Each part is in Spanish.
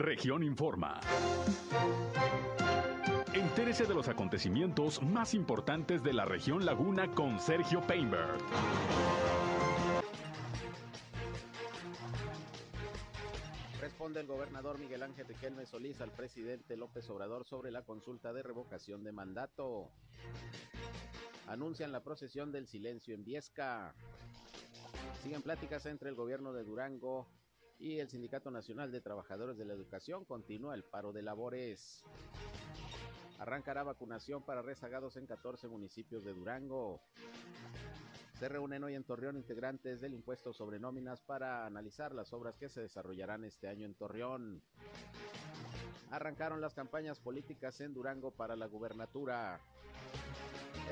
Región Informa. Entérese de los acontecimientos más importantes de la región Laguna con Sergio Painberg. Responde el gobernador Miguel Ángel Riquelme Solís al presidente López Obrador sobre la consulta de revocación de mandato. Anuncian la procesión del silencio en Viesca. Siguen pláticas entre el gobierno de Durango y el Sindicato Nacional de Trabajadores de la Educación. Continúa el paro de labores. Arrancará vacunación para rezagados en 14 municipios de Durango. Se reúnen hoy en Torreón integrantes del impuesto sobre nóminas para analizar las obras que se desarrollarán este año en Torreón. Arrancaron las campañas políticas en Durango para la gubernatura.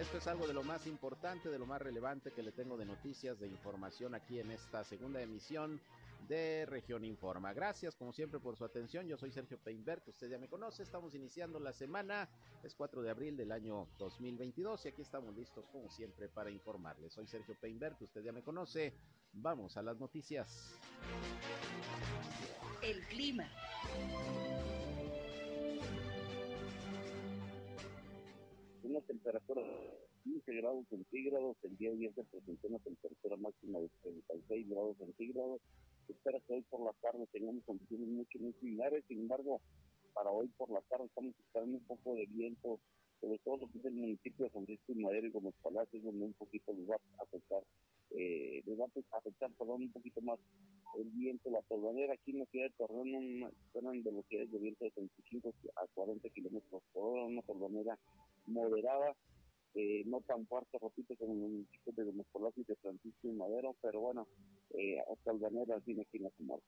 Esto es algo de lo más importante, de lo más relevante que le tengo de noticias, de información aquí en esta segunda emisión de Región Informa. Gracias como siempre por su atención. Yo soy Sergio Peinbert, usted ya me conoce. Estamos iniciando la semana, es 4 de abril del año 2022 y aquí estamos listos como siempre para informarles. Soy Sergio Peinbert, usted ya me conoce. Vamos a las noticias. El clima. una temperatura de 15 grados centígrados, el día de ayer se presentó una temperatura máxima de 36 grados centígrados, espera que hoy por la tarde tengamos condiciones mucho, muy similares, sin embargo, para hoy por la tarde estamos esperando un poco de viento, sobre todo lo que es el municipio de San Francisco y Madero y los Palacios, donde un poquito les va a afectar, eh, les va a afectar, perdón, un poquito más el viento, la torbanera aquí en la ciudad de Torreón esperan velocidades de viento de 35 a 40 kilómetros por hora, una torbanera moderada, eh, no tan fuerte, repito, como en el municipio de Demoscolazo y de Francisco y Madero, pero bueno, eh, hasta el Banera tiene que tomar.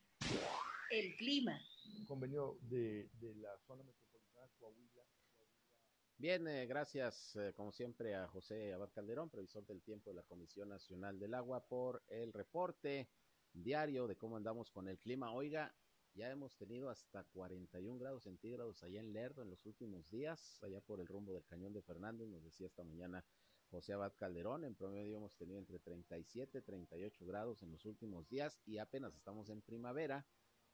El clima. Convenio de, de la zona metropolitana Coahuila. Bien, eh, gracias eh, como siempre a José Abad Calderón, previsor del tiempo de la Comisión Nacional del Agua, por el reporte diario de cómo andamos con el clima. Oiga, ya hemos tenido hasta 41 grados centígrados allá en Lerdo en los últimos días, allá por el rumbo del Cañón de Fernández, nos decía esta mañana José Abad Calderón. En promedio hemos tenido entre 37 y 38 grados en los últimos días y apenas estamos en primavera.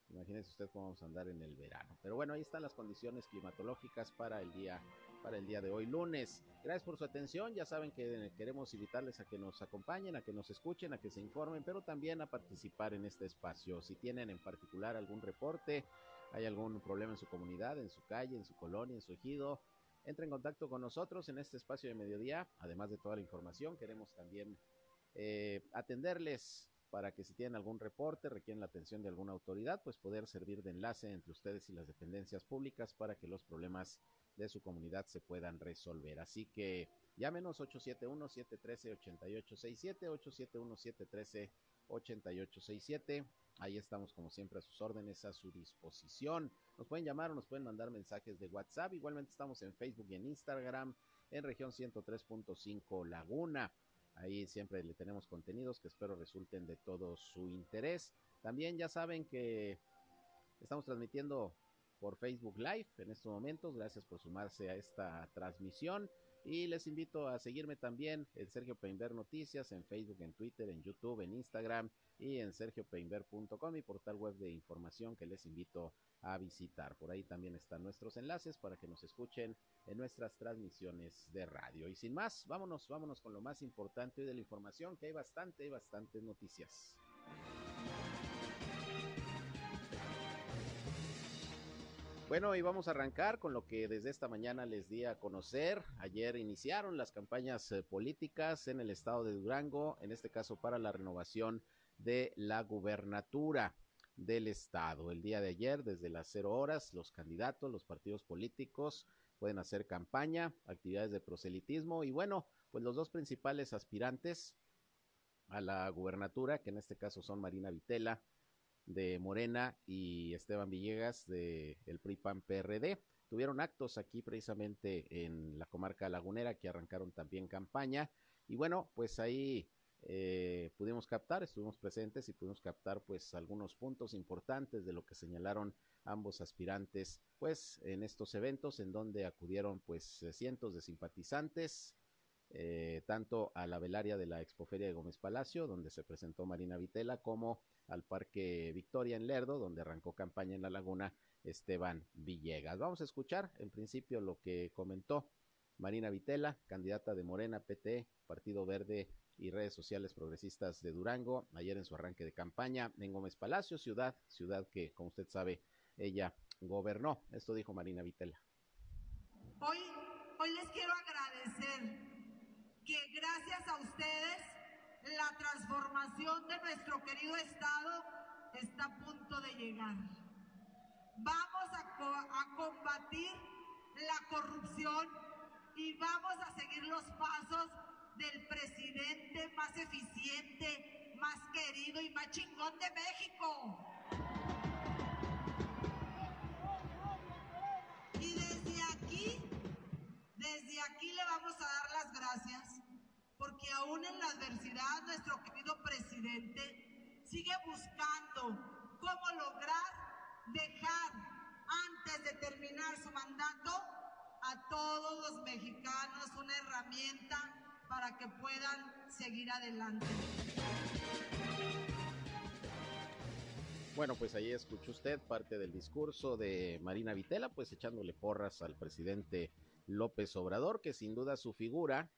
Imagínese usted cómo vamos a andar en el verano. Pero bueno, ahí están las condiciones climatológicas para el día para el día de hoy lunes. Gracias por su atención. Ya saben que queremos invitarles a que nos acompañen, a que nos escuchen, a que se informen, pero también a participar en este espacio. Si tienen en particular algún reporte, hay algún problema en su comunidad, en su calle, en su colonia, en su ejido, entre en contacto con nosotros en este espacio de mediodía. Además de toda la información, queremos también eh, atenderles para que si tienen algún reporte, requieren la atención de alguna autoridad, pues poder servir de enlace entre ustedes y las dependencias públicas para que los problemas de su comunidad se puedan resolver. Así que llámenos 871-713-8867, 871-713-8867. Ahí estamos como siempre a sus órdenes, a su disposición. Nos pueden llamar o nos pueden mandar mensajes de WhatsApp. Igualmente estamos en Facebook y en Instagram en región 103.5 Laguna. Ahí siempre le tenemos contenidos que espero resulten de todo su interés. También ya saben que estamos transmitiendo por Facebook Live en estos momentos. Gracias por sumarse a esta transmisión. Y les invito a seguirme también en Sergio Peinber Noticias, en Facebook, en Twitter, en YouTube, en Instagram y en sergiopeinber.com, mi portal web de información que les invito a visitar. Por ahí también están nuestros enlaces para que nos escuchen en nuestras transmisiones de radio. Y sin más, vámonos, vámonos con lo más importante de la información, que hay bastante, hay bastantes noticias. Bueno, y vamos a arrancar con lo que desde esta mañana les di a conocer. Ayer iniciaron las campañas eh, políticas en el estado de Durango, en este caso para la renovación de la gubernatura del estado. El día de ayer, desde las cero horas, los candidatos, los partidos políticos pueden hacer campaña, actividades de proselitismo y bueno, pues los dos principales aspirantes a la gubernatura, que en este caso son Marina Vitela de Morena y Esteban Villegas de el PRI PAN PRD. Tuvieron actos aquí precisamente en la comarca lagunera que arrancaron también campaña y bueno, pues ahí eh, pudimos captar, estuvimos presentes y pudimos captar pues algunos puntos importantes de lo que señalaron ambos aspirantes pues en estos eventos en donde acudieron pues cientos de simpatizantes eh, tanto a la velaria de la Expoferia de Gómez Palacio, donde se presentó Marina Vitela, como al Parque Victoria en Lerdo, donde arrancó campaña en la laguna Esteban Villegas. Vamos a escuchar en principio lo que comentó Marina Vitela, candidata de Morena, PT, Partido Verde y redes sociales progresistas de Durango, ayer en su arranque de campaña en Gómez Palacio, ciudad, ciudad que, como usted sabe, ella gobernó. Esto dijo Marina Vitela. Hoy, hoy les quiero agradecer que gracias a ustedes la transformación de nuestro querido Estado está a punto de llegar. Vamos a, co a combatir la corrupción y vamos a seguir los pasos del presidente más eficiente, más querido y más chingón de México. Porque aún en la adversidad nuestro querido presidente sigue buscando cómo lograr dejar antes de terminar su mandato a todos los mexicanos una herramienta para que puedan seguir adelante. Bueno, pues ahí escuchó usted parte del discurso de Marina Vitela, pues echándole porras al presidente López Obrador, que sin duda su figura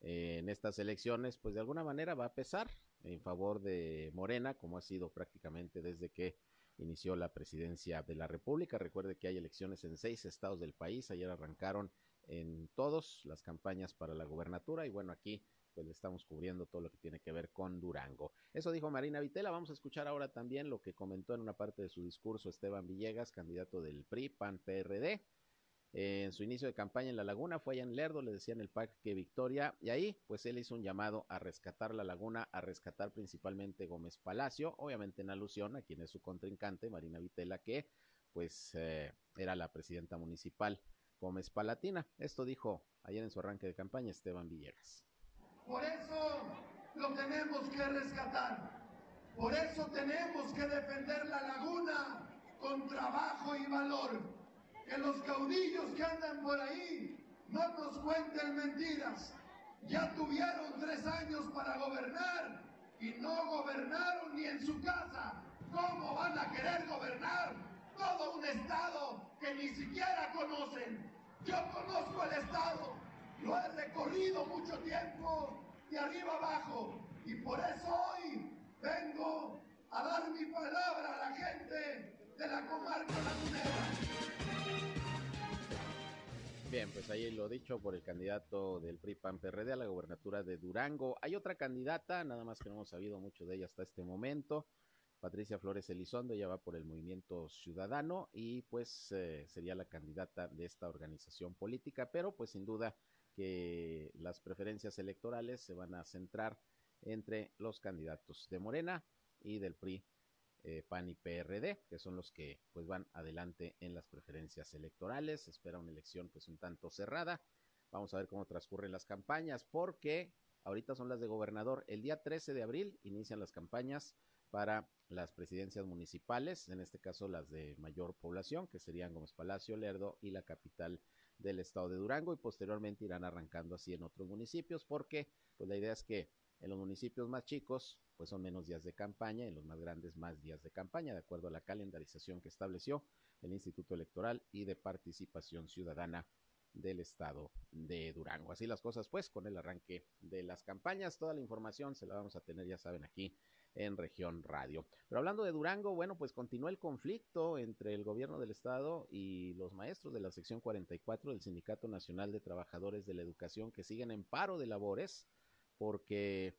en estas elecciones, pues de alguna manera va a pesar en favor de Morena, como ha sido prácticamente desde que inició la presidencia de la República. Recuerde que hay elecciones en seis estados del país, ayer arrancaron en todos las campañas para la gubernatura y bueno, aquí pues le estamos cubriendo todo lo que tiene que ver con Durango. Eso dijo Marina Vitela. Vamos a escuchar ahora también lo que comentó en una parte de su discurso Esteban Villegas, candidato del PRI, PAN, PRD. En su inicio de campaña en La Laguna fue allá en Lerdo, le decían el PAC que victoria, y ahí pues él hizo un llamado a rescatar La Laguna, a rescatar principalmente Gómez Palacio, obviamente en alusión a quien es su contrincante, Marina Vitela, que pues eh, era la presidenta municipal Gómez Palatina. Esto dijo ayer en su arranque de campaña Esteban Villegas. Por eso lo tenemos que rescatar. Por eso tenemos que defender la laguna con trabajo y valor. Que los caudillos que andan por ahí no nos cuenten mentiras. Ya tuvieron tres años para gobernar y no gobernaron ni en su casa. ¿Cómo van a querer gobernar todo un estado que ni siquiera conocen? Yo conozco el estado lo he recorrido mucho tiempo de arriba abajo y por eso hoy vengo a dar mi palabra a la gente de la comarca lagunera. Bien, pues ahí lo dicho por el candidato del PRI PAN PRD a la gobernatura de Durango. Hay otra candidata, nada más que no hemos sabido mucho de ella hasta este momento. Patricia Flores Elizondo, ella va por el Movimiento Ciudadano y pues eh, sería la candidata de esta organización política, pero pues sin duda que las preferencias electorales se van a centrar entre los candidatos de Morena y del PRI, eh, PAN y PRD, que son los que pues van adelante en las preferencias electorales. Espera una elección pues un tanto cerrada. Vamos a ver cómo transcurren las campañas, porque ahorita son las de gobernador. El día 13 de abril inician las campañas para las presidencias municipales, en este caso las de mayor población, que serían Gómez Palacio, Lerdo y la capital del estado de Durango y posteriormente irán arrancando así en otros municipios porque pues la idea es que en los municipios más chicos pues son menos días de campaña, en los más grandes más días de campaña, de acuerdo a la calendarización que estableció el Instituto Electoral y de Participación Ciudadana del estado de Durango. Así las cosas pues con el arranque de las campañas, toda la información se la vamos a tener ya saben aquí en región radio. Pero hablando de Durango, bueno, pues continúa el conflicto entre el gobierno del estado y los maestros de la sección 44 del Sindicato Nacional de Trabajadores de la Educación que siguen en paro de labores porque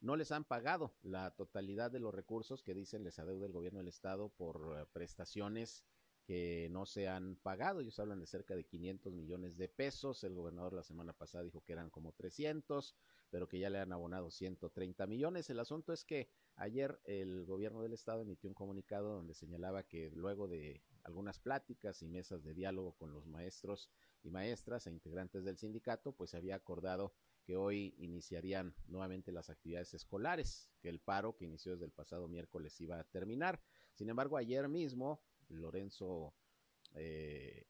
no les han pagado la totalidad de los recursos que dicen les adeuda el gobierno del estado por eh, prestaciones que no se han pagado. Ellos hablan de cerca de 500 millones de pesos. El gobernador la semana pasada dijo que eran como 300, pero que ya le han abonado 130 millones. El asunto es que ayer el gobierno del estado emitió un comunicado donde señalaba que luego de algunas pláticas y mesas de diálogo con los maestros y maestras e integrantes del sindicato, pues se había acordado que hoy iniciarían nuevamente las actividades escolares, que el paro que inició desde el pasado miércoles iba a terminar. Sin embargo, ayer mismo Lorenzo eh,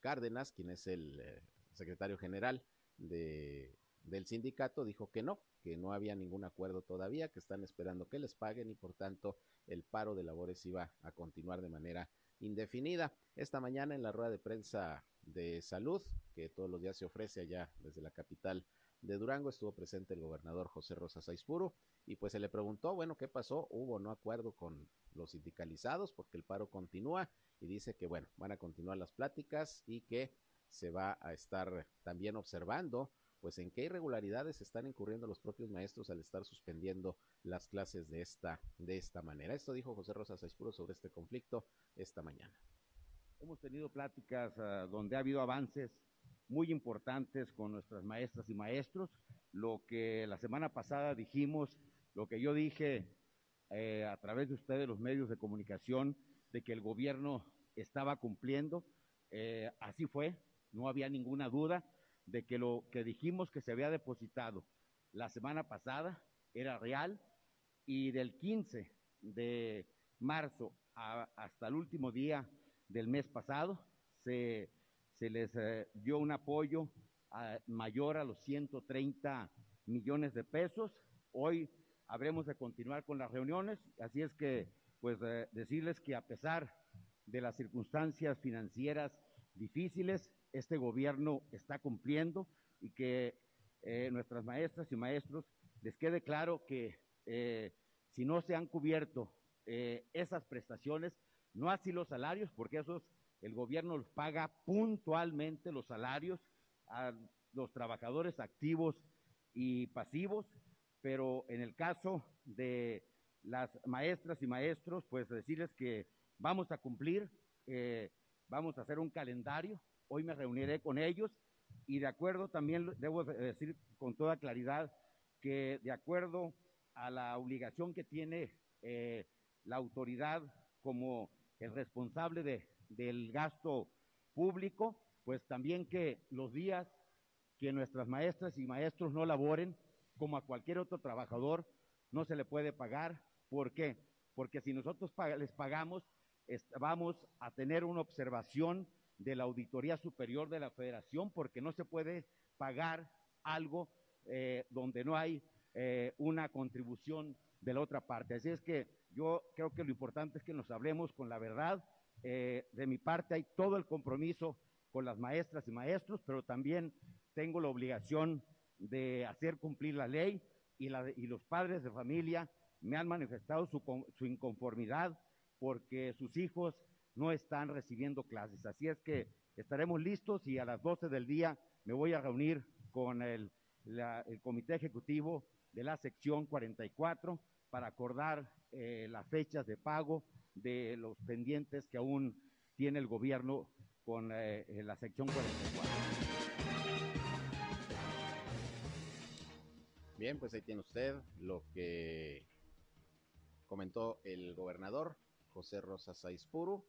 Cárdenas, quien es el eh, secretario general de, del sindicato, dijo que no, que no había ningún acuerdo todavía, que están esperando que les paguen y por tanto el paro de labores iba a continuar de manera indefinida. Esta mañana en la rueda de prensa de salud, que todos los días se ofrece allá desde la capital de Durango, estuvo presente el gobernador José Rosa Saizpuro y pues se le preguntó, bueno, ¿qué pasó? Hubo no acuerdo con los sindicalizados porque el paro continúa y dice que, bueno, van a continuar las pláticas y que se va a estar también observando pues en qué irregularidades están incurriendo los propios maestros al estar suspendiendo las clases de esta de esta manera. Esto dijo José Rosa Saizpuro sobre este conflicto esta mañana. Hemos tenido pláticas uh, donde ha habido avances muy importantes con nuestras maestras y maestros. Lo que la semana pasada dijimos, lo que yo dije eh, a través de ustedes, los medios de comunicación, de que el gobierno estaba cumpliendo, eh, así fue, no había ninguna duda de que lo que dijimos que se había depositado la semana pasada era real y del 15 de marzo a, hasta el último día del mes pasado se se les eh, dio un apoyo a, mayor a los 130 millones de pesos. Hoy habremos de continuar con las reuniones, así es que, pues, eh, decirles que a pesar de las circunstancias financieras difíciles, este gobierno está cumpliendo y que eh, nuestras maestras y maestros les quede claro que si no se han cubierto esas prestaciones, no así los salarios, porque esos el gobierno paga puntualmente los salarios a los trabajadores activos y pasivos, pero en el caso de las maestras y maestros, pues decirles que vamos a cumplir, eh, vamos a hacer un calendario, hoy me reuniré con ellos y de acuerdo también debo decir con toda claridad que de acuerdo a la obligación que tiene eh, la autoridad como el responsable de, del gasto público, pues también que los días que nuestras maestras y maestros no laboren, como a cualquier otro trabajador, no se le puede pagar. ¿Por qué? Porque si nosotros les pagamos, vamos a tener una observación de la Auditoría Superior de la Federación, porque no se puede pagar algo eh, donde no hay eh, una contribución de la otra parte. Así es que yo creo que lo importante es que nos hablemos con la verdad, eh, de mi parte hay todo el compromiso con las maestras y maestros, pero también tengo la obligación de hacer cumplir la ley y, la, y los padres de familia me han manifestado su, su, inconformidad porque sus hijos no están recibiendo clases. Así es que estaremos listos y a las 12 del día me voy a reunir con el, la, el Comité Ejecutivo de la sección 44 para acordar eh, las fechas de pago de los pendientes que aún tiene el gobierno con eh, la sección 44. Bien, pues ahí tiene usted lo que comentó el gobernador José Rosa Saizpuru.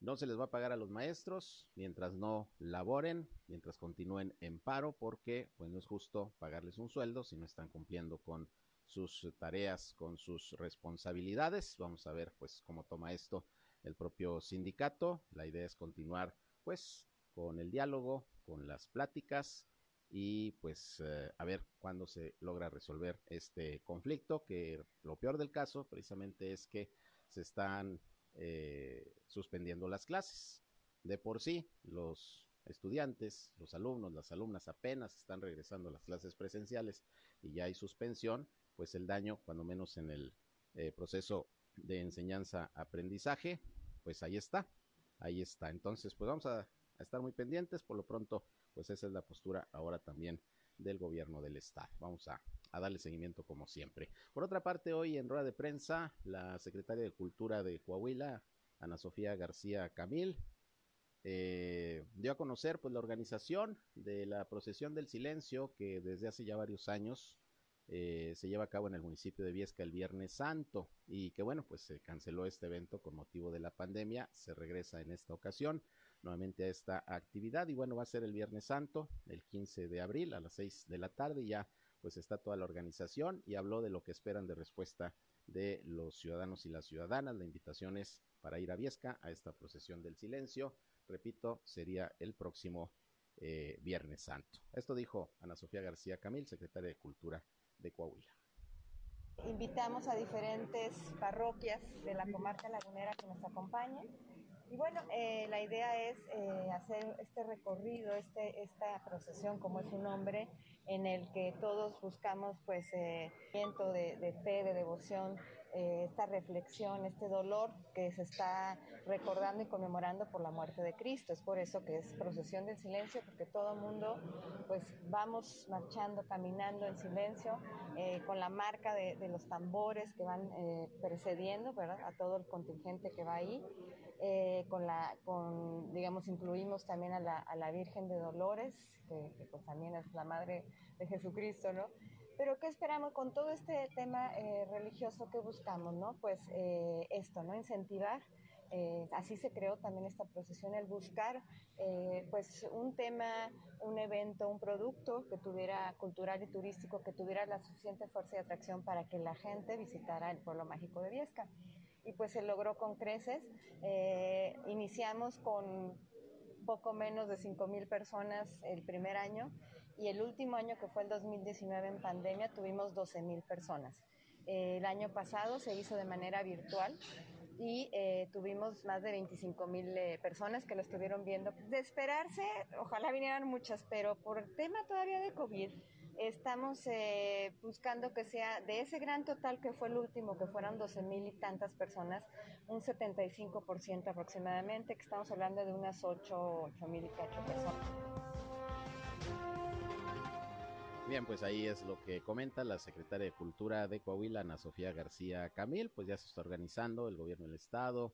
No se les va a pagar a los maestros mientras no laboren, mientras continúen en paro, porque pues no es justo pagarles un sueldo si no están cumpliendo con sus tareas, con sus responsabilidades. Vamos a ver pues cómo toma esto el propio sindicato. La idea es continuar pues con el diálogo, con las pláticas y pues eh, a ver cuándo se logra resolver este conflicto, que lo peor del caso precisamente es que se están eh, suspendiendo las clases. De por sí, los estudiantes, los alumnos, las alumnas apenas están regresando a las clases presenciales y ya hay suspensión, pues el daño, cuando menos en el eh, proceso de enseñanza-aprendizaje, pues ahí está, ahí está. Entonces, pues vamos a, estar muy pendientes, por lo pronto, pues esa es la postura ahora también del gobierno del estado. Vamos a, a darle seguimiento como siempre. Por otra parte, hoy en rueda de prensa, la secretaria de Cultura de Coahuila, Ana Sofía García Camil, eh, dio a conocer pues la organización de la procesión del silencio que desde hace ya varios años eh, se lleva a cabo en el municipio de Viesca el Viernes Santo y que bueno, pues se canceló este evento con motivo de la pandemia, se regresa en esta ocasión nuevamente a esta actividad y bueno, va a ser el Viernes Santo, el 15 de abril a las 6 de la tarde y ya pues está toda la organización y habló de lo que esperan de respuesta de los ciudadanos y las ciudadanas. La invitación es para ir a Viesca a esta procesión del silencio. Repito, sería el próximo eh, Viernes Santo. Esto dijo Ana Sofía García Camil, secretaria de Cultura de Coahuila. Invitamos a diferentes parroquias de la comarca lagunera que nos acompañen. Y bueno, eh, la idea es eh, hacer este recorrido, este, esta procesión, como es su nombre, en el que todos buscamos pues eh, de, de fe, de devoción, eh, esta reflexión, este dolor que se está recordando y conmemorando por la muerte de Cristo. Es por eso que es procesión del silencio, porque todo el mundo, pues vamos marchando, caminando en silencio, eh, con la marca de, los tambores que van eh, precediendo, ¿verdad? A todo el contingente que va ahí. Con la, con, digamos, incluimos también a la, a la Virgen de Dolores, que, que, pues también es la madre de Jesucristo, ¿no? Pero ¿qué esperamos con todo este tema eh, religioso que buscamos, no? Pues eh, esto, ¿no? Incentivar. Eh, así se creó también esta procesión, el buscar eh, pues un tema, un evento, un producto que tuviera cultural y turístico, que tuviera la suficiente fuerza y atracción para que la gente visitara el pueblo mágico de Viesca. Y pues se logró con creces. Eh, iniciamos con poco menos de 5 mil personas el primer año y el último año, que fue el 2019 en pandemia, tuvimos 12 mil personas. Eh, el año pasado se hizo de manera virtual y eh, tuvimos más de 25 mil eh, personas que lo estuvieron viendo. De esperarse, ojalá vinieran muchas, pero por tema todavía de COVID, estamos eh, buscando que sea de ese gran total que fue el último, que fueron 12 mil y tantas personas, un 75% aproximadamente, que estamos hablando de unas 8, 8 mil y cacho personas. Bien, pues ahí es lo que comenta la secretaria de Cultura de Coahuila, Ana Sofía García Camil, pues ya se está organizando el gobierno del estado,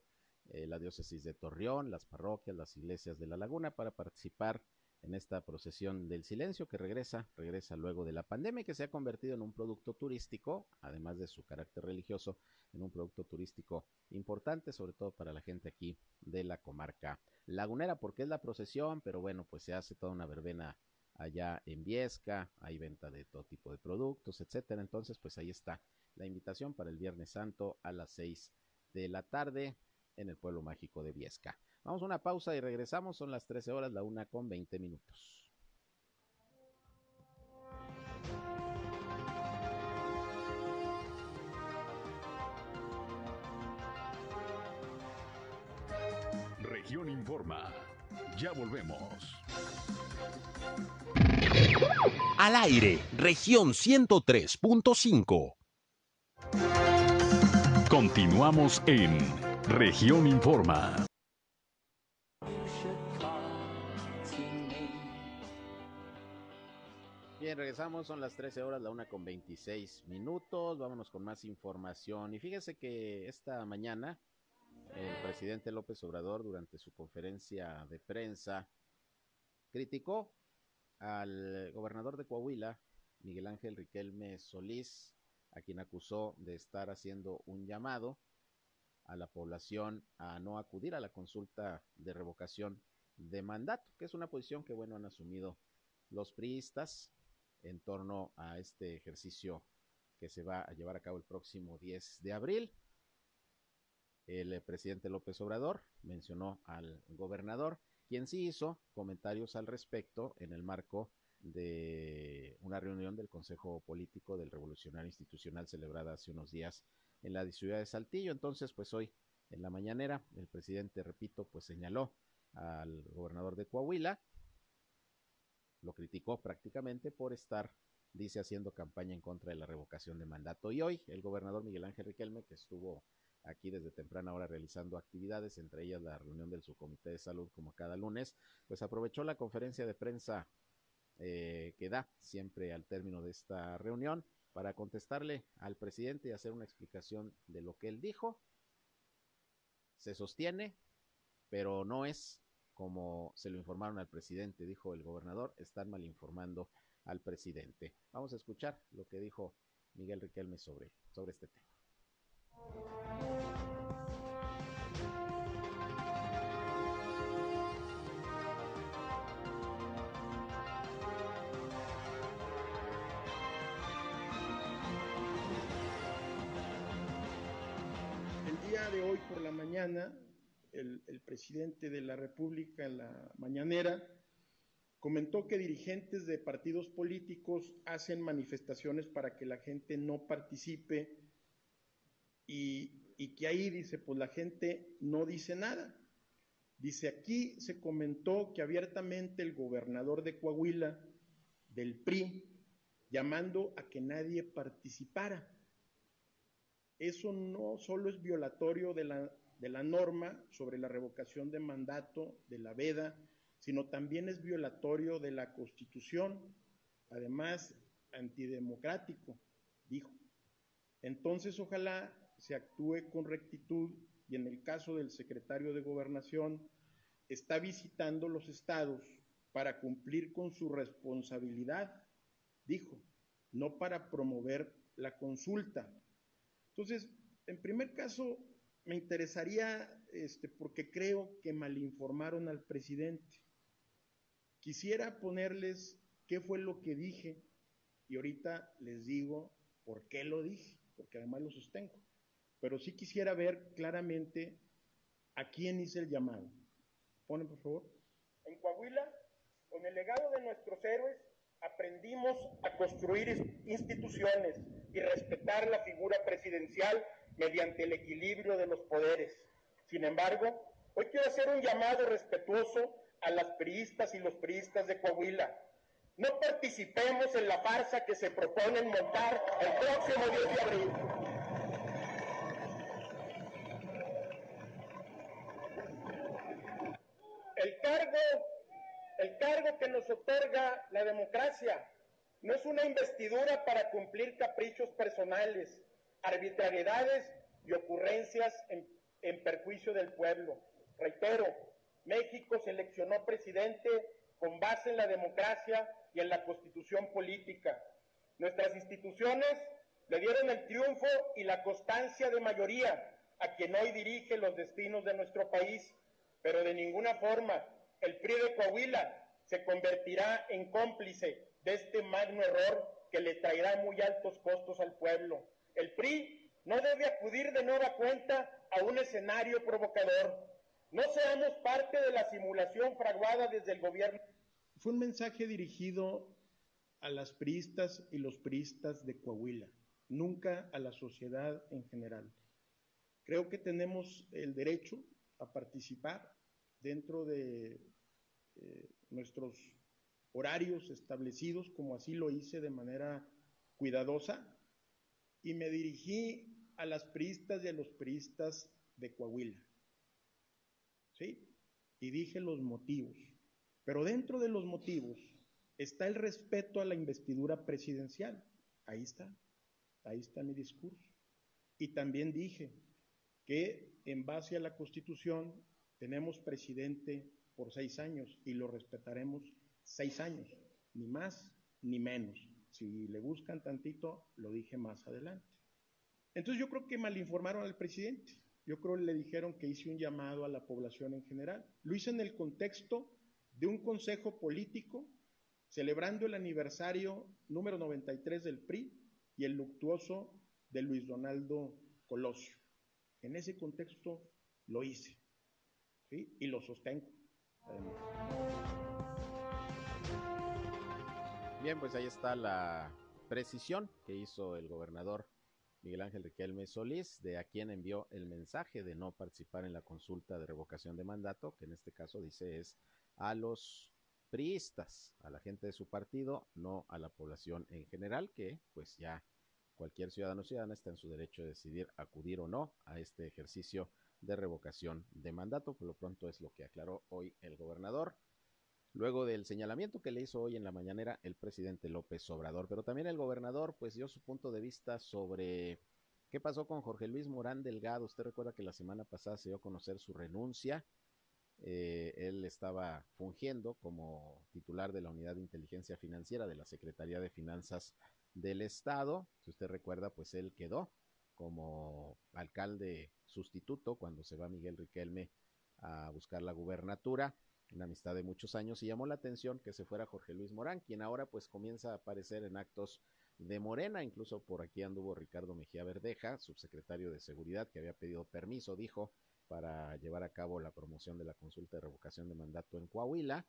eh, la diócesis de Torreón, las parroquias, las iglesias de la laguna para participar en esta procesión del silencio que regresa, regresa luego de la pandemia y que se ha convertido en un producto turístico, además de su carácter religioso, en un producto turístico importante, sobre todo para la gente aquí de la comarca lagunera, porque es la procesión, pero bueno, pues se hace toda una verbena allá en Viesca, hay venta de todo tipo de productos, etcétera. Entonces, pues ahí está la invitación para el Viernes Santo a las 6 de la tarde en el pueblo mágico de Viesca. Vamos a una pausa y regresamos, son las 13 horas, la una con 20 minutos. Región Informa. Ya volvemos. Al aire, región 103.5. Continuamos en región Informa. Bien, regresamos, son las 13 horas, la una con 26 minutos. Vámonos con más información. Y fíjese que esta mañana el presidente López Obrador, durante su conferencia de prensa, criticó al gobernador de Coahuila, Miguel Ángel Riquelme Solís, a quien acusó de estar haciendo un llamado a la población a no acudir a la consulta de revocación de mandato, que es una posición que, bueno, han asumido los priistas en torno a este ejercicio que se va a llevar a cabo el próximo 10 de abril. El eh, presidente López Obrador mencionó al gobernador quien sí hizo comentarios al respecto en el marco de una reunión del Consejo Político del Revolucionario Institucional celebrada hace unos días en la ciudad de Saltillo. Entonces, pues hoy en la mañanera el presidente, repito, pues señaló al gobernador de Coahuila, lo criticó prácticamente por estar, dice, haciendo campaña en contra de la revocación de mandato. Y hoy el gobernador Miguel Ángel Riquelme, que estuvo aquí desde temprana hora realizando actividades, entre ellas la reunión del subcomité de salud como cada lunes, pues aprovechó la conferencia de prensa eh, que da siempre al término de esta reunión para contestarle al presidente y hacer una explicación de lo que él dijo. Se sostiene, pero no es como se lo informaron al presidente, dijo el gobernador, están mal informando al presidente. Vamos a escuchar lo que dijo Miguel Riquelme sobre, sobre este tema. Hoy por la mañana, el, presidente de la República en la mañanera comentó que dirigentes de partidos políticos hacen manifestaciones para que la gente no participe y, y que ahí dice, pues la gente no dice nada. Dice, aquí se comentó que abiertamente el gobernador de Coahuila, del PRI, llamando a que nadie participara. Eso no solo es violatorio de la, de la norma sobre la revocación de mandato de la veda, sino también es violatorio de la Constitución, además antidemocrático, dijo. Entonces, ojalá se actúe con rectitud y en el caso del secretario de Gobernación, está visitando los estados para cumplir con su responsabilidad, dijo, no para promover la consulta. Entonces, en primer caso, me interesaría, este, porque creo que malinformaron al presidente. Quisiera ponerles qué fue lo que dije y ahorita les digo por qué lo dije, porque además lo sostengo. Pero sí quisiera ver claramente a quién hice el llamado. Ponen, por favor. En Coahuila, con el legado de nuestros héroes, aprendimos a construir instituciones y respetar la figura presidencial mediante el equilibrio de los poderes. Sin embargo, hoy quiero hacer un llamado respetuoso a las priistas y los priistas de Coahuila. No participemos en la farsa que se proponen montar el próximo 10 de abril. El cargo, el cargo que nos otorga la democracia no es una investidura para cumplir caprichos personales, arbitrariedades y ocurrencias en, perjuicio del pueblo. Reitero, México seleccionó presidente con base en la democracia y en la constitución política. Nuestras instituciones le dieron el triunfo y la constancia de mayoría a quien hoy dirige los destinos de nuestro país, pero de ninguna forma el PRI de Coahuila se convertirá en cómplice de este magno error que le traerá muy altos costos al pueblo. El PRI no debe acudir de nueva cuenta a un escenario provocador. No seamos parte de la simulación fraguada desde el gobierno. Fue un mensaje dirigido a las priistas y los priistas de Coahuila, nunca a la sociedad en general. Creo que tenemos el derecho a participar dentro de eh, nuestros horarios establecidos, como así lo hice de manera cuidadosa, y me dirigí a las priistas y a los priistas de Coahuila. ¿Sí? Y dije los motivos. Pero dentro de los motivos está el respeto a la investidura presidencial. Ahí está. Ahí está mi discurso. Y también dije que en base a la Constitución tenemos presidente por seis años y lo respetaremos seis años, ni más ni menos. Si le buscan tantito, lo dije más adelante. Entonces yo creo que malinformaron al presidente. Yo creo que le dijeron que hice un llamado a la población en general. Lo hice en el contexto de un consejo político celebrando el aniversario número 93 del PRI y el luctuoso de Luis Donaldo Colosio. En ese contexto lo hice ¿sí? y lo sostengo. Bien, pues ahí está la precisión que hizo el gobernador Miguel Ángel Riquelme Solís, de a quien envió el mensaje de no participar en la consulta de revocación de mandato, que en este caso dice es a los priistas, a la gente de su partido, no a la población en general, que pues ya cualquier ciudadano o ciudadana está en su derecho de decidir acudir o no a este ejercicio de revocación de mandato. Por lo pronto es lo que aclaró hoy el gobernador luego del señalamiento que le hizo hoy en la mañanera el presidente López Obrador. Pero también el gobernador pues dio su punto de vista sobre qué pasó con Jorge Luis Morán Delgado. Usted recuerda que la semana pasada se dio a conocer su renuncia. Eh, él estaba fungiendo como titular de la Unidad de Inteligencia Financiera de la Secretaría de Finanzas del Estado. Si usted recuerda, pues él quedó como alcalde sustituto cuando se va Miguel Riquelme a buscar la gubernatura una amistad de muchos años y llamó la atención que se fuera Jorge Luis Morán, quien ahora pues comienza a aparecer en actos de Morena, incluso por aquí anduvo Ricardo Mejía Verdeja, subsecretario de Seguridad, que había pedido permiso, dijo, para llevar a cabo la promoción de la consulta de revocación de mandato en Coahuila.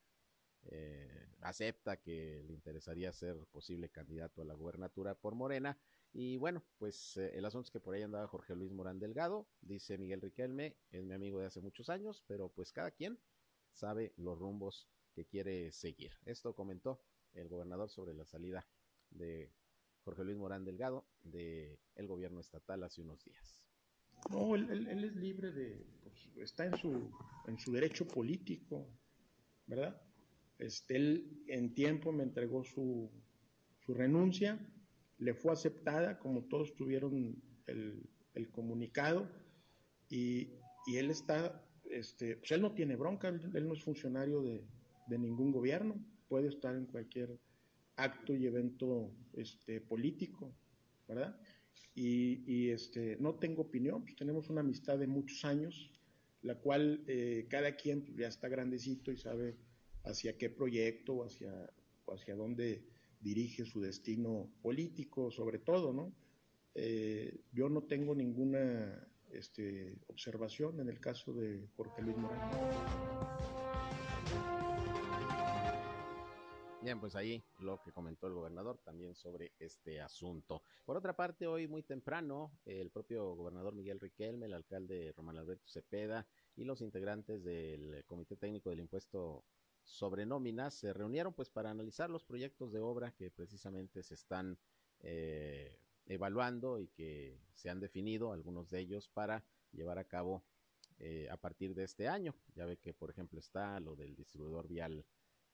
eh, acepta que le interesaría ser posible candidato a la gubernatura por Morena. Y bueno, pues eh, el asunto es que por ahí andaba Jorge Luis Morán Delgado, dice Miguel Riquelme, es mi amigo de hace muchos años, pero pues cada quien sabe los rumbos que quiere seguir. Esto comentó el gobernador sobre la salida de Jorge Luis Morán Delgado del el gobierno estatal hace unos días. No, él es libre de, pues, está en su, en su derecho político, ¿verdad? Este, él en tiempo me entregó su, su renuncia, le fue aceptada, como todos tuvieron el, el comunicado, y, y, él está, este, pues él no tiene bronca, él, no es funcionario de, ningún gobierno, puede estar en cualquier acto y evento este, político, ¿verdad? Y, y, este, no tengo opinión, pues tenemos una amistad de muchos años, la cual eh, cada quien pues, ya está grandecito y sabe hacia qué proyecto o hacia, o hacia dónde dirige su destino político, sobre todo, ¿no? Eh, yo no tengo ninguna este, observación en el caso de Jorge Luis Morán. Bien, pues ahí lo que comentó el gobernador también sobre este asunto. Por otra parte, hoy muy temprano, el propio gobernador Miguel Riquelme, el alcalde Román Alberto Cepeda y los integrantes del Comité Técnico del Impuesto sobre nóminas se reunieron pues para analizar los proyectos de obra que precisamente se están eh, evaluando y que se han definido, algunos de ellos, para llevar a cabo eh, a partir de este año. Ya ve que, por ejemplo, está lo del distribuidor vial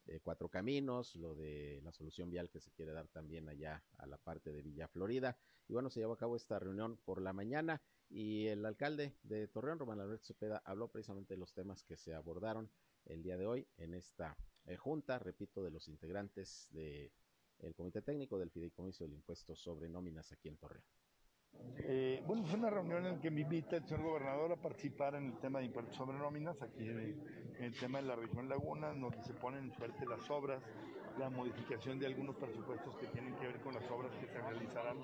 eh, Cuatro Caminos, lo de la solución vial que se quiere dar también allá a la parte de Villa Florida. Y bueno, se llevó a cabo esta reunión por la mañana y el alcalde de Torreón, Román Alberto Cepeda, habló precisamente de los temas que se abordaron el día de hoy en esta eh, junta, repito, de los integrantes del el Comité Técnico del Fideicomiso del Impuesto sobre Nóminas aquí en Torreón. Eh, bueno, fue una reunión en que me invita el señor gobernador a participar en el tema de impuestos sobre nóminas, aquí en el, en el, tema de la región Laguna, donde se ponen en suerte las obras, la modificación de algunos presupuestos que tienen que ver con las obras que se realizarán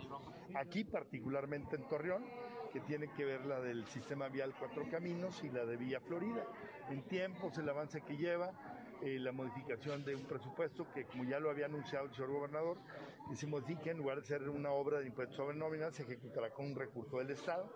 aquí, particularmente en Torreón, que tiene que ver la del sistema vial Cuatro Caminos y la de Villa Florida. En tiempos, el avance que lleva, eh, la modificación de un presupuesto que, como ya lo había anunciado el señor gobernador, que se modifique en lugar de ser una obra de impuestos sobre nóminas, se ejecutará con un recurso del Estado.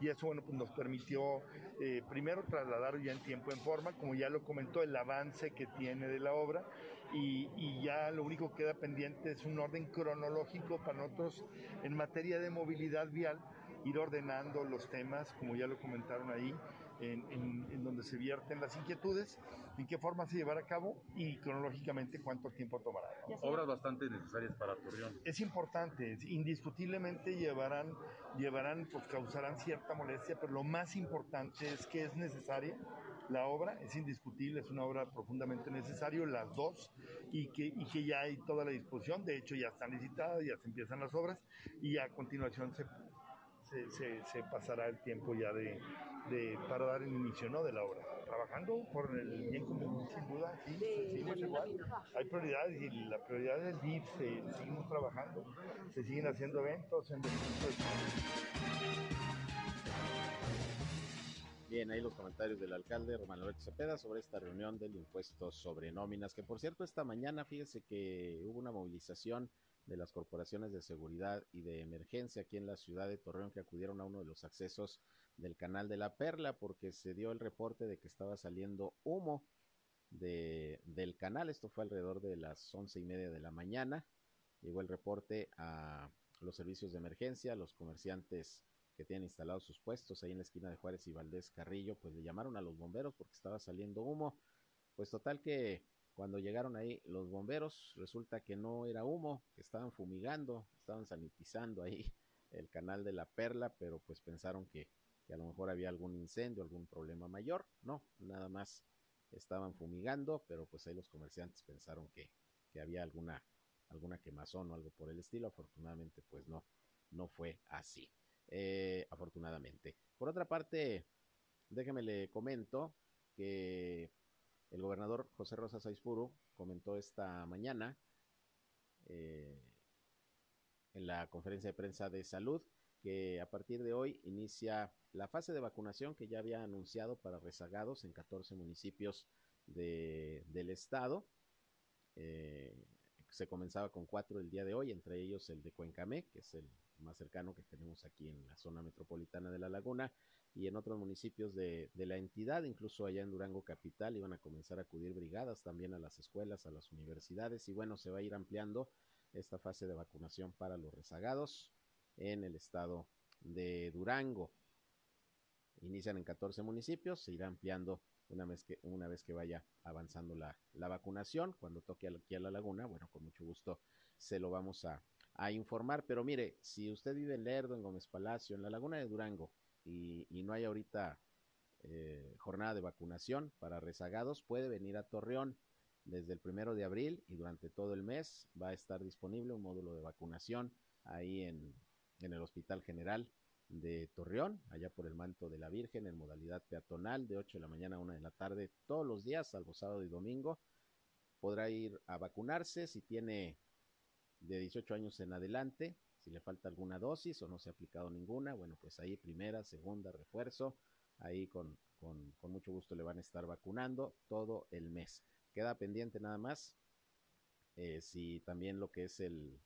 Y eso, bueno, pues nos permitió eh, primero trasladar ya en tiempo en forma, como ya lo comentó, el avance que tiene de la obra. Y, y, ya lo único que queda pendiente es un orden cronológico para nosotros en materia de movilidad vial, ir ordenando los temas, como ya lo comentaron ahí, en, en, en, donde se vierten las inquietudes, en qué forma se llevará a cabo y cronológicamente cuánto tiempo tomará. ¿no? Obras bastante necesarias para Torreón. Es importante, indiscutiblemente llevarán, llevarán, pues causarán cierta molestia, pero lo más importante es que es necesaria. La obra es indiscutible, es una obra profundamente necesaria, las dos, y que, y que ya hay toda la disposición, de hecho ya están licitadas, ya se empiezan las obras, y a continuación se se, se, se, pasará el tiempo ya de, de, para dar el inicio ¿no? de la obra. Trabajando por el bien común, sin duda, sí, seguimos igual. Hay prioridades y la prioridad del DIF, se, seguimos trabajando, se siguen haciendo eventos en Bien, ahí los comentarios del alcalde Román Alberto Cepeda sobre esta reunión del impuesto sobre nóminas, que por cierto esta mañana fíjese que hubo una movilización de las corporaciones de seguridad y de emergencia aquí en la ciudad de Torreón que acudieron a uno de los accesos del canal de la Perla porque se dio el reporte de que estaba saliendo humo de, del canal. Esto fue alrededor de las once y media de la mañana. Llegó el reporte a los servicios de emergencia, los comerciantes que tienen instalados sus puestos ahí en la esquina de Juárez y Valdés Carrillo, pues le llamaron a los bomberos porque estaba saliendo humo. Pues total que cuando llegaron ahí los bomberos, resulta que no era humo, que estaban fumigando, estaban sanitizando ahí el canal de la Perla, pero pues pensaron que, que, a lo mejor había algún incendio, algún problema mayor. No, nada más estaban fumigando, pero pues ahí los comerciantes pensaron que, que había alguna, alguna quemazón o algo por el estilo. Afortunadamente, pues no, no fue así. Eh, afortunadamente. Por otra parte, déjeme le comento que el gobernador José Rosa Saizpuru comentó esta mañana eh, en la conferencia de prensa de salud que a partir de hoy inicia la fase de vacunación que ya había anunciado para rezagados en 14 municipios de, del estado eh, se comenzaba con cuatro el día de hoy, entre ellos el de Cuencamé, que es el más cercano que tenemos aquí en la zona metropolitana de La Laguna y en otros municipios de, de, la entidad, incluso allá en Durango Capital, iban a comenzar a acudir brigadas también a las escuelas, a las universidades y bueno, se va a ir ampliando esta fase de vacunación para los rezagados en el estado de Durango. Inician en 14 municipios, se irá ampliando una vez que, una vez que vaya avanzando la, la vacunación. Cuando toque aquí a la laguna, bueno, con mucho gusto se lo vamos a, a informar. Pero mire, si usted vive en Lerdo, en Gómez Palacio, en la laguna de Durango, y, y no hay ahorita eh, jornada de vacunación para rezagados, puede venir a Torreón desde el primero de abril y durante todo el mes va a estar disponible un módulo de vacunación ahí en, en el Hospital General de Torreón, allá por el manto de la Virgen, en modalidad peatonal, de 8 de la mañana a 1 de la tarde, todos los días, salvo sábado y domingo. Podrá ir a vacunarse si tiene de 18 años en adelante, si le falta alguna dosis o no se ha aplicado ninguna, bueno, pues ahí primera, segunda, refuerzo, ahí con, con, con mucho gusto le van a estar vacunando todo el mes. Queda pendiente nada más eh, si también lo que es el,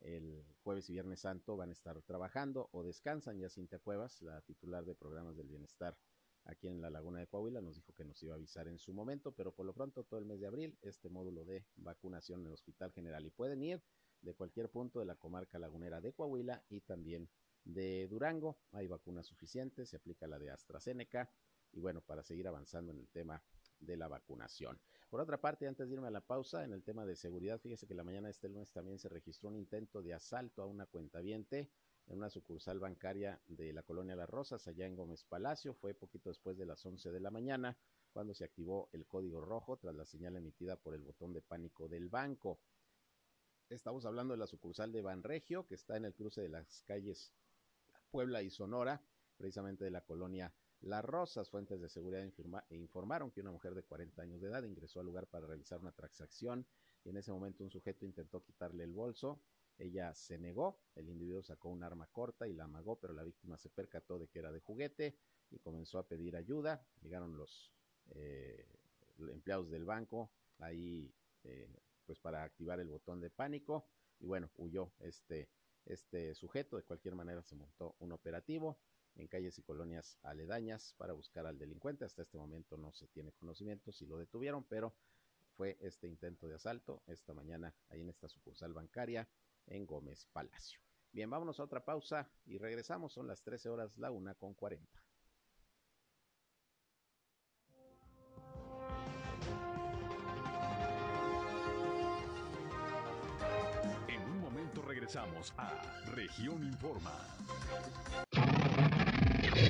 el jueves y viernes santo van a estar trabajando o descansan. Ya Cintia Cuevas, la titular de programas del bienestar aquí en la Laguna de Coahuila, nos dijo que nos iba a avisar en su momento, pero por lo pronto todo el mes de abril este módulo de vacunación en el Hospital General y pueden ir de cualquier punto de la comarca lagunera de Coahuila y también de Durango. Hay vacunas suficientes, se aplica la de AstraZeneca y bueno, para seguir avanzando en el tema de la vacunación. Por otra parte, antes de irme a la pausa, en el tema de seguridad, fíjese que la mañana de este lunes también se registró un intento de asalto a una cuentaviente en una sucursal bancaria de la colonia Las Rosas, allá en Gómez Palacio. Fue poquito después de las 11 de la mañana cuando se activó el código rojo tras la señal emitida por el botón de pánico del banco. Estamos hablando de la sucursal de Banregio, que está en el cruce de las calles Puebla y Sonora, precisamente de la colonia las Rosas, fuentes de seguridad informa informaron que una mujer de 40 años de edad ingresó al lugar para realizar una transacción y en ese momento un sujeto intentó quitarle el bolso. Ella se negó, el individuo sacó un arma corta y la amagó, pero la víctima se percató de que era de juguete y comenzó a pedir ayuda. Llegaron los eh, empleados del banco ahí eh, pues para activar el botón de pánico y bueno, huyó este, este sujeto. De cualquier manera se montó un operativo en calles y colonias aledañas para buscar al delincuente. Hasta este momento no se tiene conocimiento si lo detuvieron, pero fue este intento de asalto esta mañana ahí en esta sucursal bancaria en Gómez Palacio. Bien, vámonos a otra pausa y regresamos. Son las 13 horas, la una con 40. En un momento regresamos a Región Informa.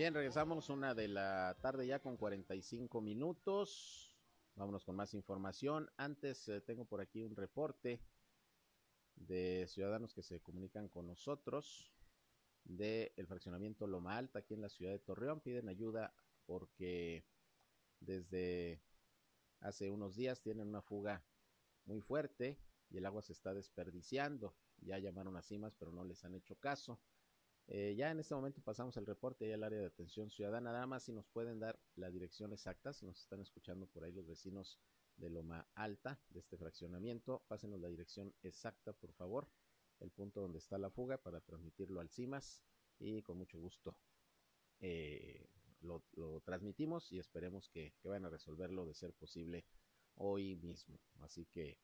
Bien, regresamos una de la tarde ya con 45 minutos. Vámonos con más información. Antes eh, tengo por aquí un reporte de ciudadanos que se comunican con nosotros del el fraccionamiento Loma Alta aquí en la ciudad de Torreón. Piden ayuda porque desde hace unos días tienen una fuga muy fuerte y el agua se está desperdiciando. Ya llamaron a CIMAS, pero no les han hecho caso. Eh, ya en este momento pasamos el reporte al área de atención ciudadana. Nada más si nos pueden dar la dirección exacta, si nos están escuchando por ahí los vecinos de Loma Alta, de este fraccionamiento, pásenos la dirección exacta, por favor, el punto donde está la fuga para transmitirlo al CIMAS y con mucho gusto eh, lo, transmitimos y esperemos que, que, van a resolverlo de ser posible hoy mismo. Así que,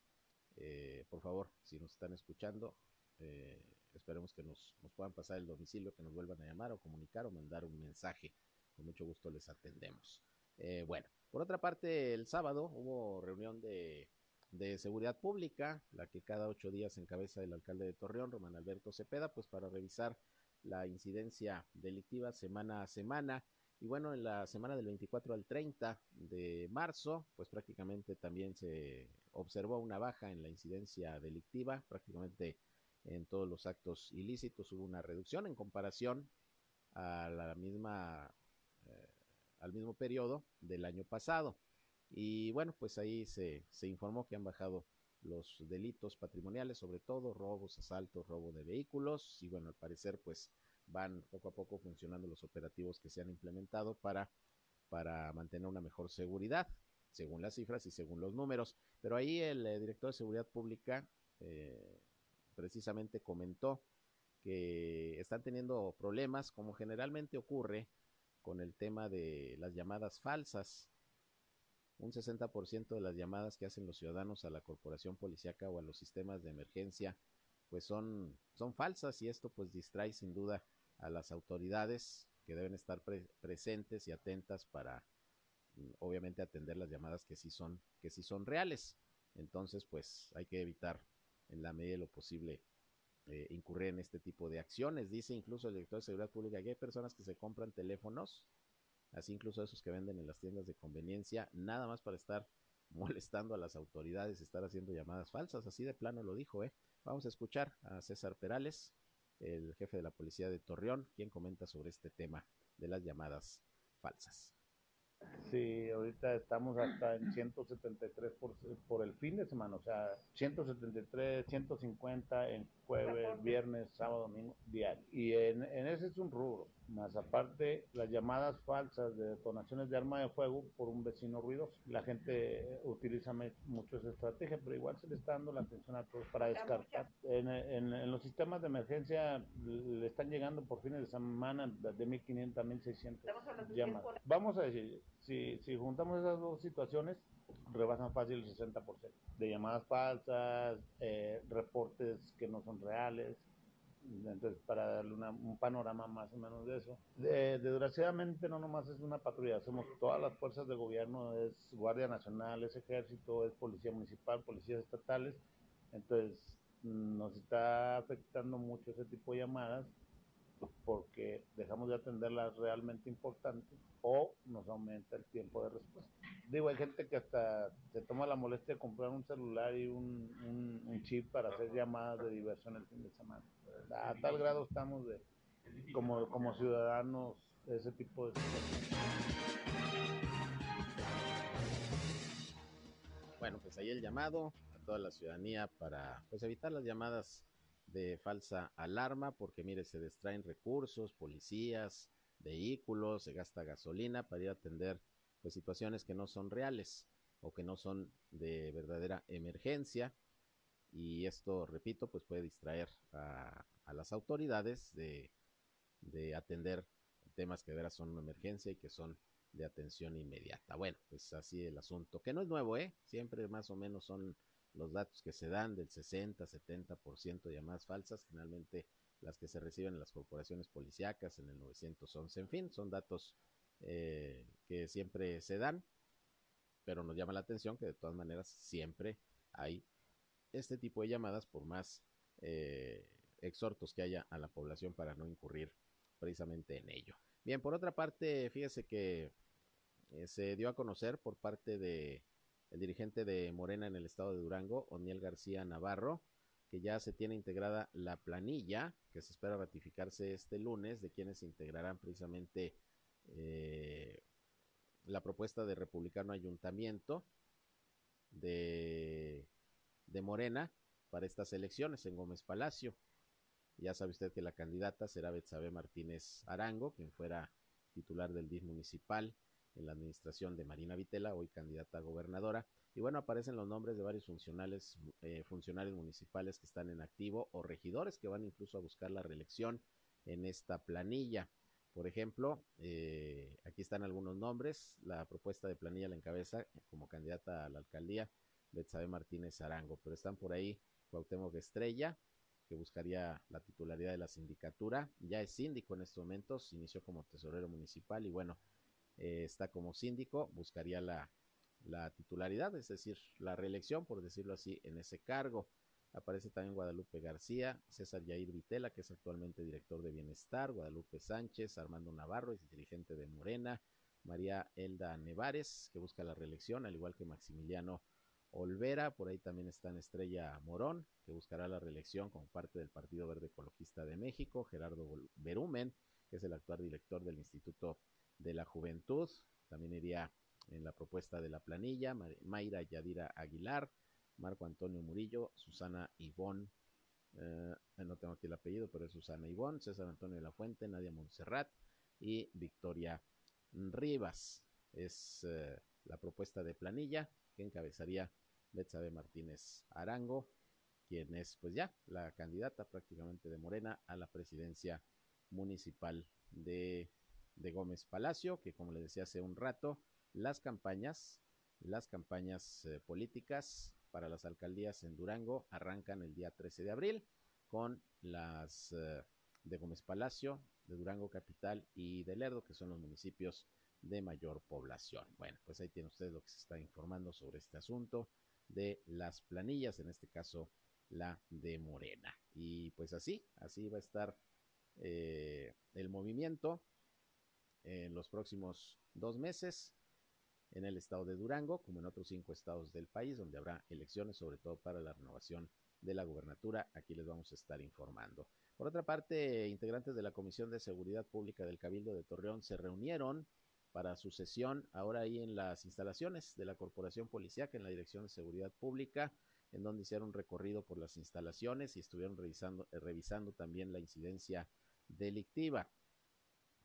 eh, por favor, si nos están escuchando, eh, esperemos que nos, puedan pasar el domicilio, que nos vuelvan a llamar o comunicar o mandar un mensaje. Con mucho gusto les atendemos. Eh, bueno, por otra parte, el sábado hubo reunión de, de, seguridad pública, la que cada ocho días encabeza el alcalde de Torreón, Román Alberto Cepeda, pues para revisar la incidencia delictiva semana a semana. Y bueno, en la semana del 24 al 30 de marzo, pues prácticamente también se observó una baja en la incidencia delictiva, prácticamente en todos los actos ilícitos. Hubo una reducción en comparación a la misma, eh, al mismo periodo del año pasado. Y bueno, pues ahí se, se informó que han bajado los delitos patrimoniales, sobre todo robos, asaltos, robo de vehículos. Y bueno, al parecer pues van poco a poco funcionando los operativos que se han implementado para, para mantener una mejor seguridad, según las cifras y según los números. Pero ahí el eh, director de Seguridad Pública eh, precisamente comentó que están teniendo problemas, como generalmente ocurre con el tema de las llamadas falsas. Un 60% de las llamadas que hacen los ciudadanos a la corporación policíaca o a los sistemas de emergencia pues son, son falsas y esto pues distrae sin duda a las autoridades que deben estar pre presentes y atentas para mm, obviamente atender las llamadas que sí son que sí son reales. Entonces, pues hay que evitar en la medida de lo posible eh, incurrir en este tipo de acciones. Dice incluso el director de Seguridad Pública que hay personas que se compran teléfonos, así incluso esos que venden en las tiendas de conveniencia, nada más para estar molestando a las autoridades, estar haciendo llamadas falsas, así de plano lo dijo, ¿eh? Vamos a escuchar a César Perales, el jefe de la policía de Torreón, quien comenta sobre este tema de las llamadas falsas. Sí, ahorita estamos hasta en 173 por, por el fin de semana, o sea, 173, 150 en jueves, viernes, sábado, domingo, diario. Y en, en, ese es un rubro. Más aparte, las llamadas falsas de detonaciones de arma de fuego por un vecino ruidoso. La gente utiliza mucho esa estrategia, pero igual se le está dando la atención a todos para descartar. En, en, en los sistemas de emergencia le están llegando por fines de semana de 1.500 a 1.600 llamadas. Vamos a decir, si, si juntamos esas dos situaciones, rebasan fácil el 60% de llamadas falsas, eh, reportes que no son reales. Entonces, para darle una, un panorama más o menos de eso. De, desgraciadamente, no nomás es una patrulla, hacemos todas las fuerzas de gobierno, es Guardia Nacional, es Ejército, es Policía Municipal, Policías Estatales. Entonces, nos está afectando mucho ese tipo de llamadas porque dejamos de atender las realmente importantes o nos aumenta el tiempo de respuesta. Digo, hay gente que hasta se toma la molestia de comprar un celular y un, un, chip para hacer llamadas de diversión el fin de semana. A tal grado estamos de, como, como ciudadanos, ese tipo de Bueno, pues ahí el llamado a toda la ciudadanía para pues evitar las llamadas de falsa alarma, porque mire, se distraen recursos, policías, vehículos, se gasta gasolina para ir a atender pues situaciones que no son reales o que no son de verdadera emergencia y esto, repito, pues puede distraer a, las autoridades de, de, atender temas que de veras son una emergencia y que son de atención inmediata. Bueno, pues así el asunto, que no es nuevo, ¿eh? Siempre más o menos son los datos que se dan del 60, 70% de llamadas falsas, finalmente las que se reciben en las corporaciones policíacas, en el 911, en fin, son datos eh, que siempre se dan, pero nos llama la atención que de todas maneras siempre hay este tipo de llamadas por más eh, exhortos que haya a la población para no incurrir precisamente en ello. Bien, por otra parte, fíjese que eh, se dio a conocer por parte de el dirigente de Morena en el estado de Durango, Oniel García Navarro, que ya se tiene integrada la planilla, que se espera ratificarse este lunes, de quienes integrarán precisamente eh, la propuesta de Republicano Ayuntamiento de, de Morena para estas elecciones en Gómez Palacio. Ya sabe usted que la candidata será Betsabe Martínez Arango, quien fuera titular del DIF municipal en la administración de Marina Vitela, hoy candidata a gobernadora. Y bueno, aparecen los nombres de varios funcionales, eh, funcionarios municipales que están en activo o regidores que van incluso a buscar la reelección en esta planilla. Por ejemplo, eh, aquí están algunos nombres. La propuesta de planilla la encabeza como candidata a la alcaldía Betsabe Martínez Arango, pero están por ahí Cuauhtémoc Estrella, que buscaría la titularidad de la sindicatura. Ya es síndico en estos momentos, inició como tesorero municipal y bueno, eh, está como síndico, buscaría la, la titularidad, es decir, la reelección, por decirlo así, en ese cargo. Aparece también Guadalupe García, César Yair Vitela, que es actualmente director de Bienestar, Guadalupe Sánchez, Armando Navarro, es dirigente de Morena, María Elda Nevares, que busca la reelección, al igual que Maximiliano Olvera, por ahí también está en Estrella Morón, que buscará la reelección como parte del Partido Verde Ecologista de México, Gerardo Berumen, que es el actual director del Instituto Juventud, también iría en la propuesta de la planilla, Mayra Yadira Aguilar, Marco Antonio Murillo, Susana Ivón, eh, no tengo aquí el apellido, pero es Susana Ivón, César Antonio de la Fuente, Nadia Montserrat y Victoria Rivas. Es eh, la propuesta de planilla que encabezaría Betsabe Martínez Arango, quien es pues ya la candidata prácticamente de Morena a la presidencia municipal de, de Gómez Palacio, que como le decía hace un rato, las campañas, las campañas eh, políticas para las alcaldías en Durango arrancan el día 13 de abril con las eh, de Gómez Palacio, de Durango Capital y de Lerdo, que son los municipios de mayor población. Bueno, pues ahí tiene usted lo que se está informando sobre este asunto de las planillas, en este caso la de Morena. Y pues así, así va a estar eh, el movimiento en los próximos dos meses en el estado de Durango, como en otros cinco estados del país, donde habrá elecciones, sobre todo para la renovación de la gubernatura. Aquí les vamos a estar informando. Por otra parte, integrantes de la Comisión de Seguridad Pública del Cabildo de Torreón se reunieron para su sesión ahora ahí en las instalaciones de la Corporación Policiaca en la Dirección de Seguridad Pública, en donde hicieron un recorrido por las instalaciones y estuvieron revisando, eh, revisando también la incidencia delictiva.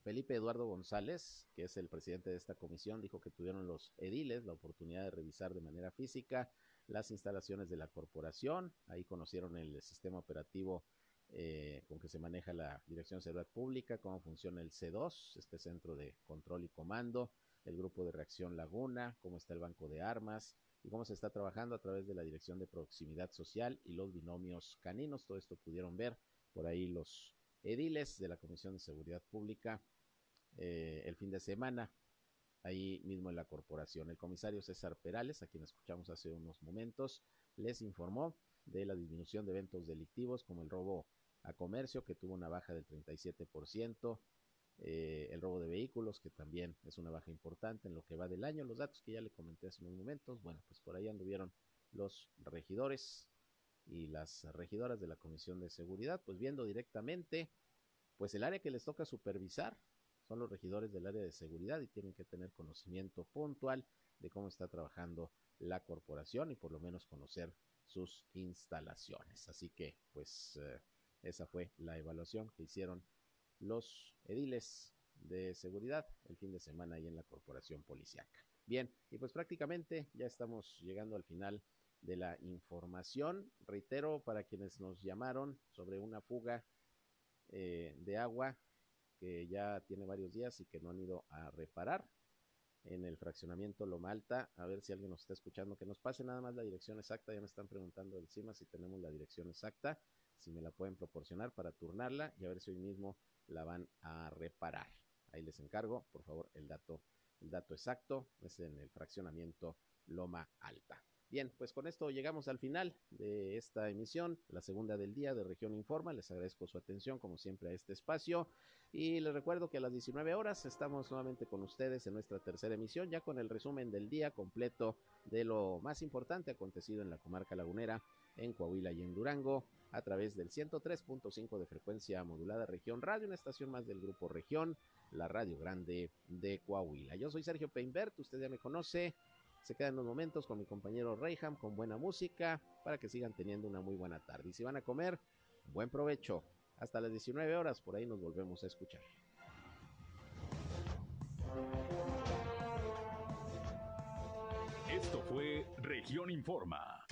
Felipe Eduardo González, que es el presidente de esta comisión, dijo que tuvieron los ediles la oportunidad de revisar de manera física las instalaciones de la corporación. Ahí conocieron el sistema operativo eh, con que se maneja la Dirección de Seguridad Pública, cómo funciona el C2, este centro de control y comando, el grupo de reacción Laguna, cómo está el banco de armas y cómo se está trabajando a través de la Dirección de Proximidad Social y los binomios caninos. Todo esto pudieron ver por ahí los ediles de la Comisión de Seguridad Pública eh, el fin de semana, ahí mismo en la corporación. El comisario César Perales, a quien escuchamos hace unos momentos, les informó de la disminución de eventos delictivos como el robo a comercio, que tuvo una baja del 37%, eh, el robo de vehículos, que también es una baja importante en lo que va del año. Los datos que ya le comenté hace unos momentos, bueno, pues por ahí anduvieron los regidores y las regidoras de la Comisión de Seguridad, pues viendo directamente, pues el área que les toca supervisar son los regidores del área de seguridad y tienen que tener conocimiento puntual de cómo está trabajando la corporación y por lo menos conocer sus instalaciones. Así que, pues, eh, esa fue la evaluación que hicieron los ediles de seguridad el fin de semana ahí en la corporación policiaca. Bien, y pues prácticamente ya estamos llegando al final de la información. Reitero para quienes nos llamaron sobre una fuga eh, de agua que ya tiene varios días y que no han ido a reparar en el fraccionamiento Loma Alta. A ver si alguien nos está escuchando, que nos pase nada más la dirección exacta. Ya me están preguntando encima si tenemos la dirección exacta, si me la pueden proporcionar para turnarla y a ver si hoy mismo la van a reparar. Ahí les encargo, por favor, el dato, el dato exacto es en el fraccionamiento Loma Alta. Bien, pues con esto llegamos al final de esta emisión, la segunda del día de Región Informa. Les agradezco su atención, como siempre, a este espacio. Y les recuerdo que a las 19 horas estamos nuevamente con ustedes en nuestra tercera emisión, ya con el resumen del día completo de lo más importante acontecido en la comarca lagunera, en Coahuila y en Durango, a través del 103.5 de frecuencia modulada Región Radio, una estación más del Grupo Región, la Radio Grande de Coahuila. Yo soy Sergio Peinbert, usted ya me conoce. Se quedan unos momentos con mi compañero Reyham con buena música para que sigan teniendo una muy buena tarde. Y si van a comer, buen provecho. Hasta las 19 horas, por ahí nos volvemos a escuchar. Esto fue Región Informa.